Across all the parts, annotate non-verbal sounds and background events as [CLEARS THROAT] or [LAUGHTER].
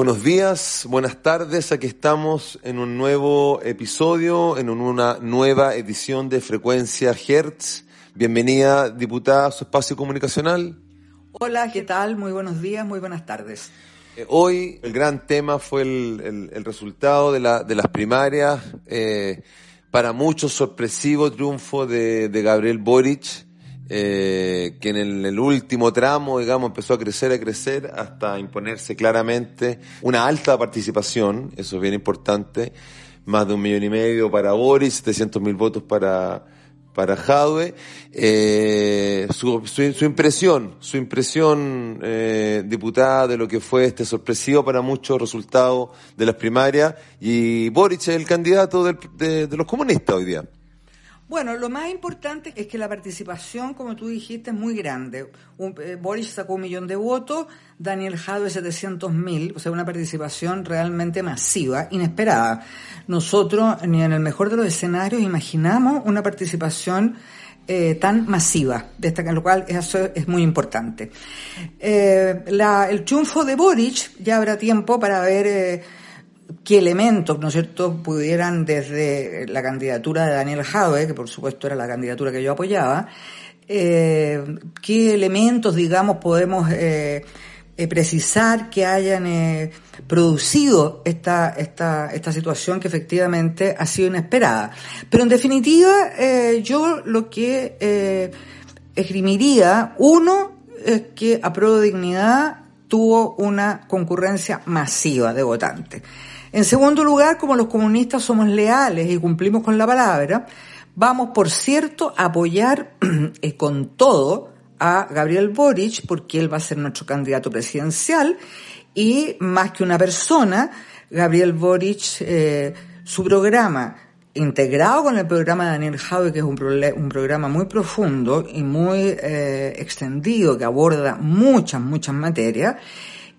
Buenos días, buenas tardes. Aquí estamos en un nuevo episodio, en una nueva edición de Frecuencia Hertz. Bienvenida, diputada, a su espacio comunicacional. Hola, ¿qué tal? Muy buenos días, muy buenas tardes. Eh, hoy el gran tema fue el, resultado de, las primarias. Eh, para muchos sorpresivo triunfo de, de Gabriel Boric eh, que en el, último tramo, digamos, empezó a crecer, a crecer, hasta imponerse claramente una alta participación, eso es bien importante, más de un millón y medio para Boris, 700 mil votos para, para Jadwe. Eh, su, su, impresión, su impresión, eh, diputada, de lo que fue este sorpresivo para muchos resultado de las primarias, y Boris es el candidato de los comunistas hoy día. Bueno, lo más importante es que la participación, como tú dijiste, es muy grande. Eh, Boris sacó un millón de votos, Daniel Jadwe 700 mil, o sea, una participación realmente masiva, inesperada. Nosotros, ni en el mejor de los escenarios, imaginamos una participación eh, tan masiva, destaca, lo cual eso es muy importante. Eh, el triunfo de Boric, ya habrá tiempo para ver qué elementos, ¿no es cierto?, pudieran desde la candidatura de Daniel Jadwe, que por supuesto era la candidatura que yo apoyaba, eh, qué elementos, digamos, podemos eh, eh, precisar que hayan producido esta, esta, esta situación que efectivamente ha sido inesperada. Pero en definitiva, yo lo que esgrimiría, uno, es que a de Dignidad tuvo una concurrencia masiva de votantes. En segundo lugar, como los comunistas somos leales y cumplimos con la palabra, vamos, por cierto, a apoyar [CLEARS THROAT] eh, con todo a Gabriel Boric porque él va a ser nuestro candidato presidencial y más que una persona, Gabriel Boric, eh, su programa integrado con el programa de Daniel Jaue, que es un, programa muy profundo y muy eh, extendido, que aborda muchas, muchas materias,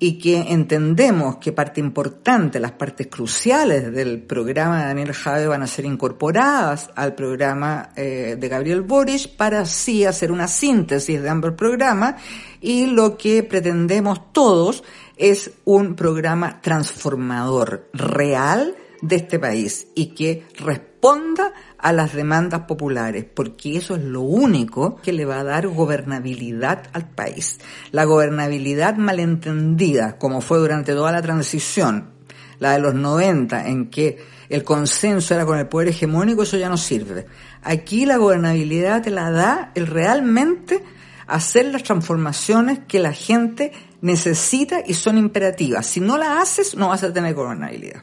y que entendemos que parte importante, las partes cruciales del programa de Daniel Jave van a ser incorporadas al programa eh, de Gabriel Boric para así hacer una síntesis de ambos programas y lo que pretendemos todos es un programa transformador real de este país y que responda a las demandas populares, porque eso es lo único que le va a dar gobernabilidad al país. La gobernabilidad malentendida, como fue durante toda la transición, la de los 90, en que el consenso era con el poder hegemónico, eso ya no sirve. Aquí la gobernabilidad te la da el realmente hacer las transformaciones que la gente necesita y son imperativas. Si no las haces, no vas a tener gobernabilidad.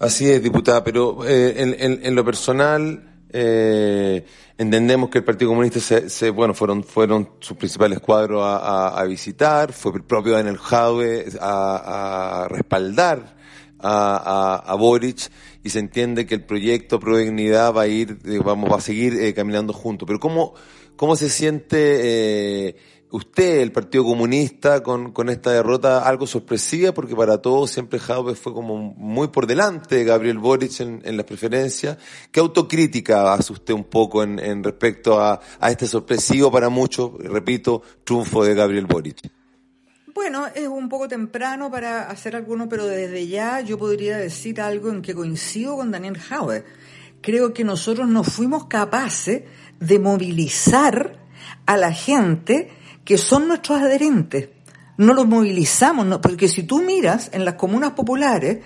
Así es, diputada, pero eh, en, en, lo personal eh, entendemos que el Partido Comunista se, se, bueno fueron fueron sus principales cuadros a, a, visitar, fue el propio Daniel Jaue a, a respaldar a, a, Boric y se entiende que el proyecto Pro Dignidad va a ir, vamos, va a seguir eh, caminando juntos. Pero cómo cómo se siente eh, usted, el Partido Comunista, con, con esta derrota algo sorpresiva, porque para todos siempre Jaume fue como muy por delante de Gabriel Boric en, las preferencias. ¿Qué autocrítica hace usted un poco en, respecto a, a este sorpresivo para muchos, repito, triunfo de Gabriel Boric? Bueno, es un poco temprano para hacer alguno, pero desde ya yo podría decir algo en que coincido con Daniel Jaue. Creo que nosotros no fuimos capaces de movilizar a la gente que son nuestros adherentes. No los movilizamos, porque si tú miras en las comunas populares,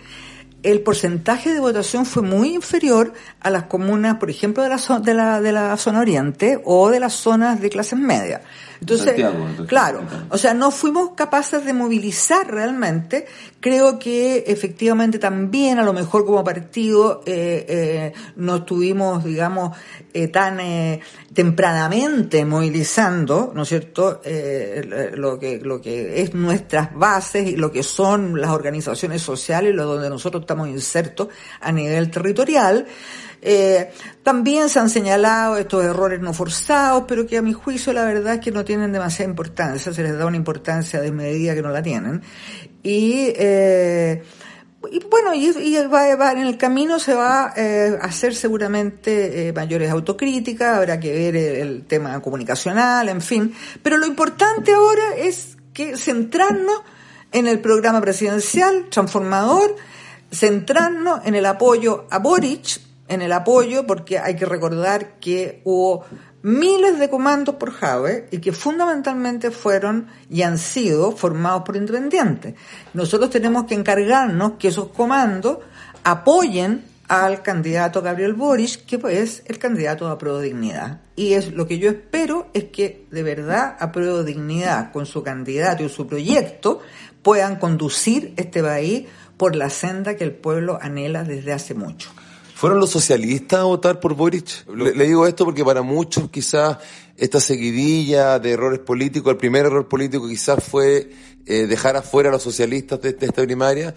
el porcentaje de votación fue muy inferior a las comunas, por ejemplo, de la, de la, de la zona oriente o de las zonas de clases medias. Entonces, claro, o sea, no fuimos capaces de movilizar realmente. Creo que efectivamente también, a lo mejor como partido, eh, eh, no estuvimos, digamos, eh, tan eh, tempranamente movilizando, ¿no es cierto?, eh, lo que lo que es nuestras bases y lo que son las organizaciones sociales, lo donde nosotros estamos insertos a nivel territorial. Eh, también se han señalado estos errores no forzados, pero que a mi juicio la verdad es que no tienen demasiada importancia, se les da una importancia de medida que no la tienen. Y, eh, y bueno, y, va, en el camino se va eh, a hacer seguramente mayores autocríticas, habrá que ver el, el tema comunicacional, en fin. Pero lo importante ahora es que centrarnos en el programa presidencial transformador, centrarnos en el apoyo a Boric, en el apoyo, porque hay que recordar que hubo miles de comandos por Jave y que fundamentalmente fueron y han sido formados por independientes. Nosotros tenemos que encargarnos que esos comandos apoyen al candidato Gabriel Boric, que es el candidato a Prueba Dignidad. Y es lo que yo espero es que de verdad a Prueba Dignidad, con su candidato y su proyecto, puedan conducir este país por la senda que el pueblo anhela desde hace mucho. ¿Fueron los socialistas a votar por Boric? Le, le, digo esto porque para muchos quizás esta seguidilla de errores políticos, el primer error político quizás fue eh, dejar afuera a los socialistas de, de esta primaria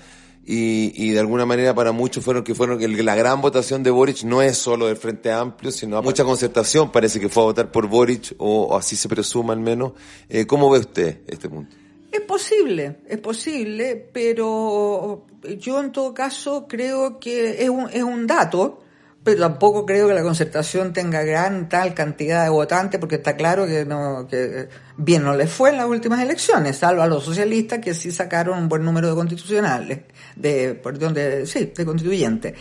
y, y, de alguna manera para muchos fueron que fueron que la gran votación de Boric no es solo del Frente Amplio, sino mucha concertación parece que fue a votar por Boric o, o así se presume al menos. Eh, ¿Cómo ve usted este punto? Es posible, es posible, pero yo en todo caso creo que es un, es un dato, pero tampoco creo que la concertación tenga gran tal cantidad de votantes, porque está claro que no, que bien no les fue en las últimas elecciones, salvo a los socialistas que sí sacaron un buen número de constitucionales, de, perdón, de, sí, de constituyentes.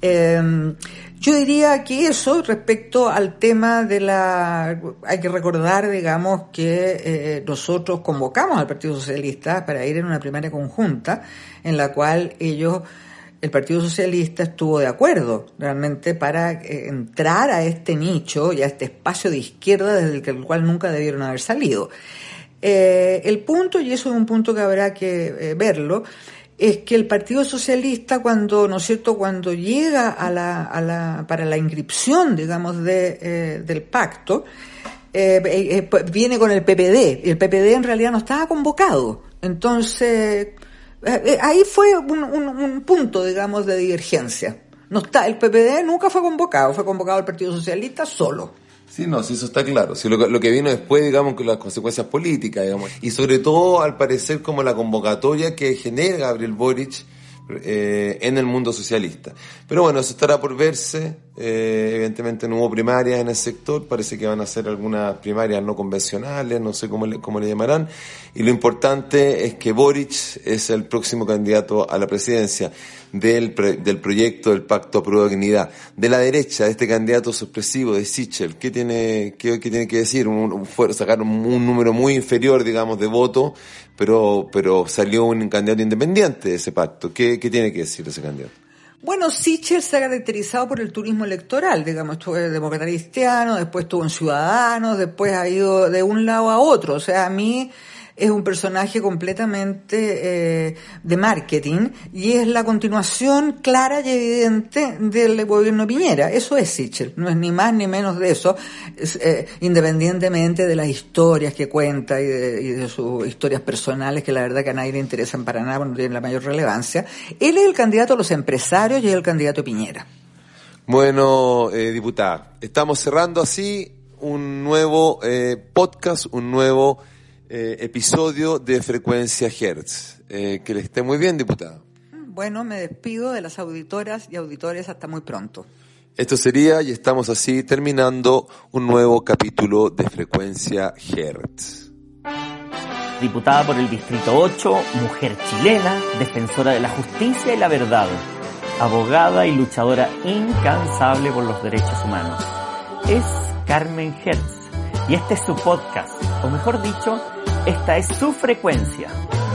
Eh, yo diría que eso respecto al tema de la... Hay que recordar, digamos, que eh, nosotros convocamos al Partido Socialista para ir en una primaria conjunta en la cual ellos, el Partido Socialista estuvo de acuerdo realmente para eh, entrar a este nicho y a este espacio de izquierda desde el cual nunca debieron haber salido. El punto, y eso es un punto que habrá que verlo, es que el Partido Socialista cuando, ¿no es cierto?, cuando llega a la, a la, para la inscripción, digamos, de, eh, del pacto, eh, eh, viene con el PPD. El PPD en realidad no estaba convocado. Entonces, ahí fue un, un, un, punto, digamos, de divergencia. No está, el PPD nunca fue convocado, fue convocado el Partido Socialista solo. Sí, no, sí, eso está claro. Sí, lo, lo, que vino después, digamos, con las consecuencias políticas, digamos. Y sobre todo, al parecer, como la convocatoria que genera Gabriel Boric eh, en el mundo socialista. Pero bueno, eso estará por verse. Eh, evidentemente no hubo primarias en el sector, parece que van a ser algunas primarias no convencionales, no sé cómo le, cómo le llamarán. Y lo importante es que Boric es el próximo candidato a la presidencia del, del proyecto del Pacto Pro Dignidad. De la derecha, de este candidato sorpresivo de Sichel, ¿qué tiene, qué, qué tiene que decir? Un, fue, sacaron un número muy inferior, digamos, de votos, pero, pero salió un candidato independiente de ese pacto. ¿Qué, qué tiene que decir ese candidato? Bueno, Sichel se ha caracterizado por el turismo electoral, digamos, estuvo en demócrata cristiano, después estuvo en Ciudadanos, después ha ido de un lado a otro. O sea, a mí es un personaje completamente eh, de marketing y es la continuación clara y evidente del gobierno Piñera. Eso es Sichel, no es ni más ni menos de eso, es, eh, independientemente de las historias que cuenta y de, y de, sus historias personales, que la verdad que a nadie le interesan para nada, no tienen la mayor relevancia. Él es el candidato a los empresarios y es el candidato Piñera. Bueno, eh, diputada, estamos cerrando así un nuevo eh, podcast, un nuevo eh, episodio de Frecuencia Hertz. Eh, que le esté muy bien, diputada. Bueno, me despido de las auditoras y auditores hasta muy pronto. Esto sería, y estamos así terminando, un nuevo capítulo de Frecuencia Hertz. Diputada por el Distrito 8, mujer chilena, defensora de la justicia y la verdad, abogada y luchadora incansable por los derechos humanos. Es Carmen Hertz y este es su podcast, o mejor dicho, esta es su frecuencia.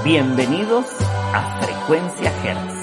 Bienvenidos a Frecuencia Hertz.